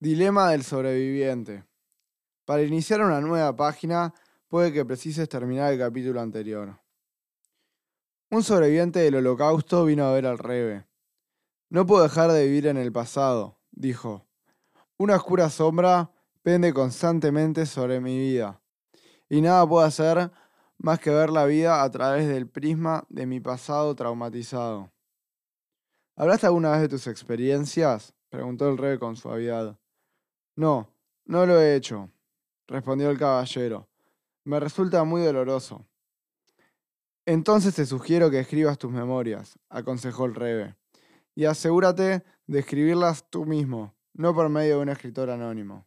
Dilema del sobreviviente. Para iniciar una nueva página, puede que precises terminar el capítulo anterior. Un sobreviviente del holocausto vino a ver al Rebe. No puedo dejar de vivir en el pasado, dijo. Una oscura sombra pende constantemente sobre mi vida, y nada puedo hacer más que ver la vida a través del prisma de mi pasado traumatizado. ¿Hablaste alguna vez de tus experiencias? preguntó el rey con suavidad. No, no lo he hecho, respondió el caballero. Me resulta muy doloroso. Entonces te sugiero que escribas tus memorias, aconsejó el rebe, y asegúrate de escribirlas tú mismo, no por medio de un escritor anónimo.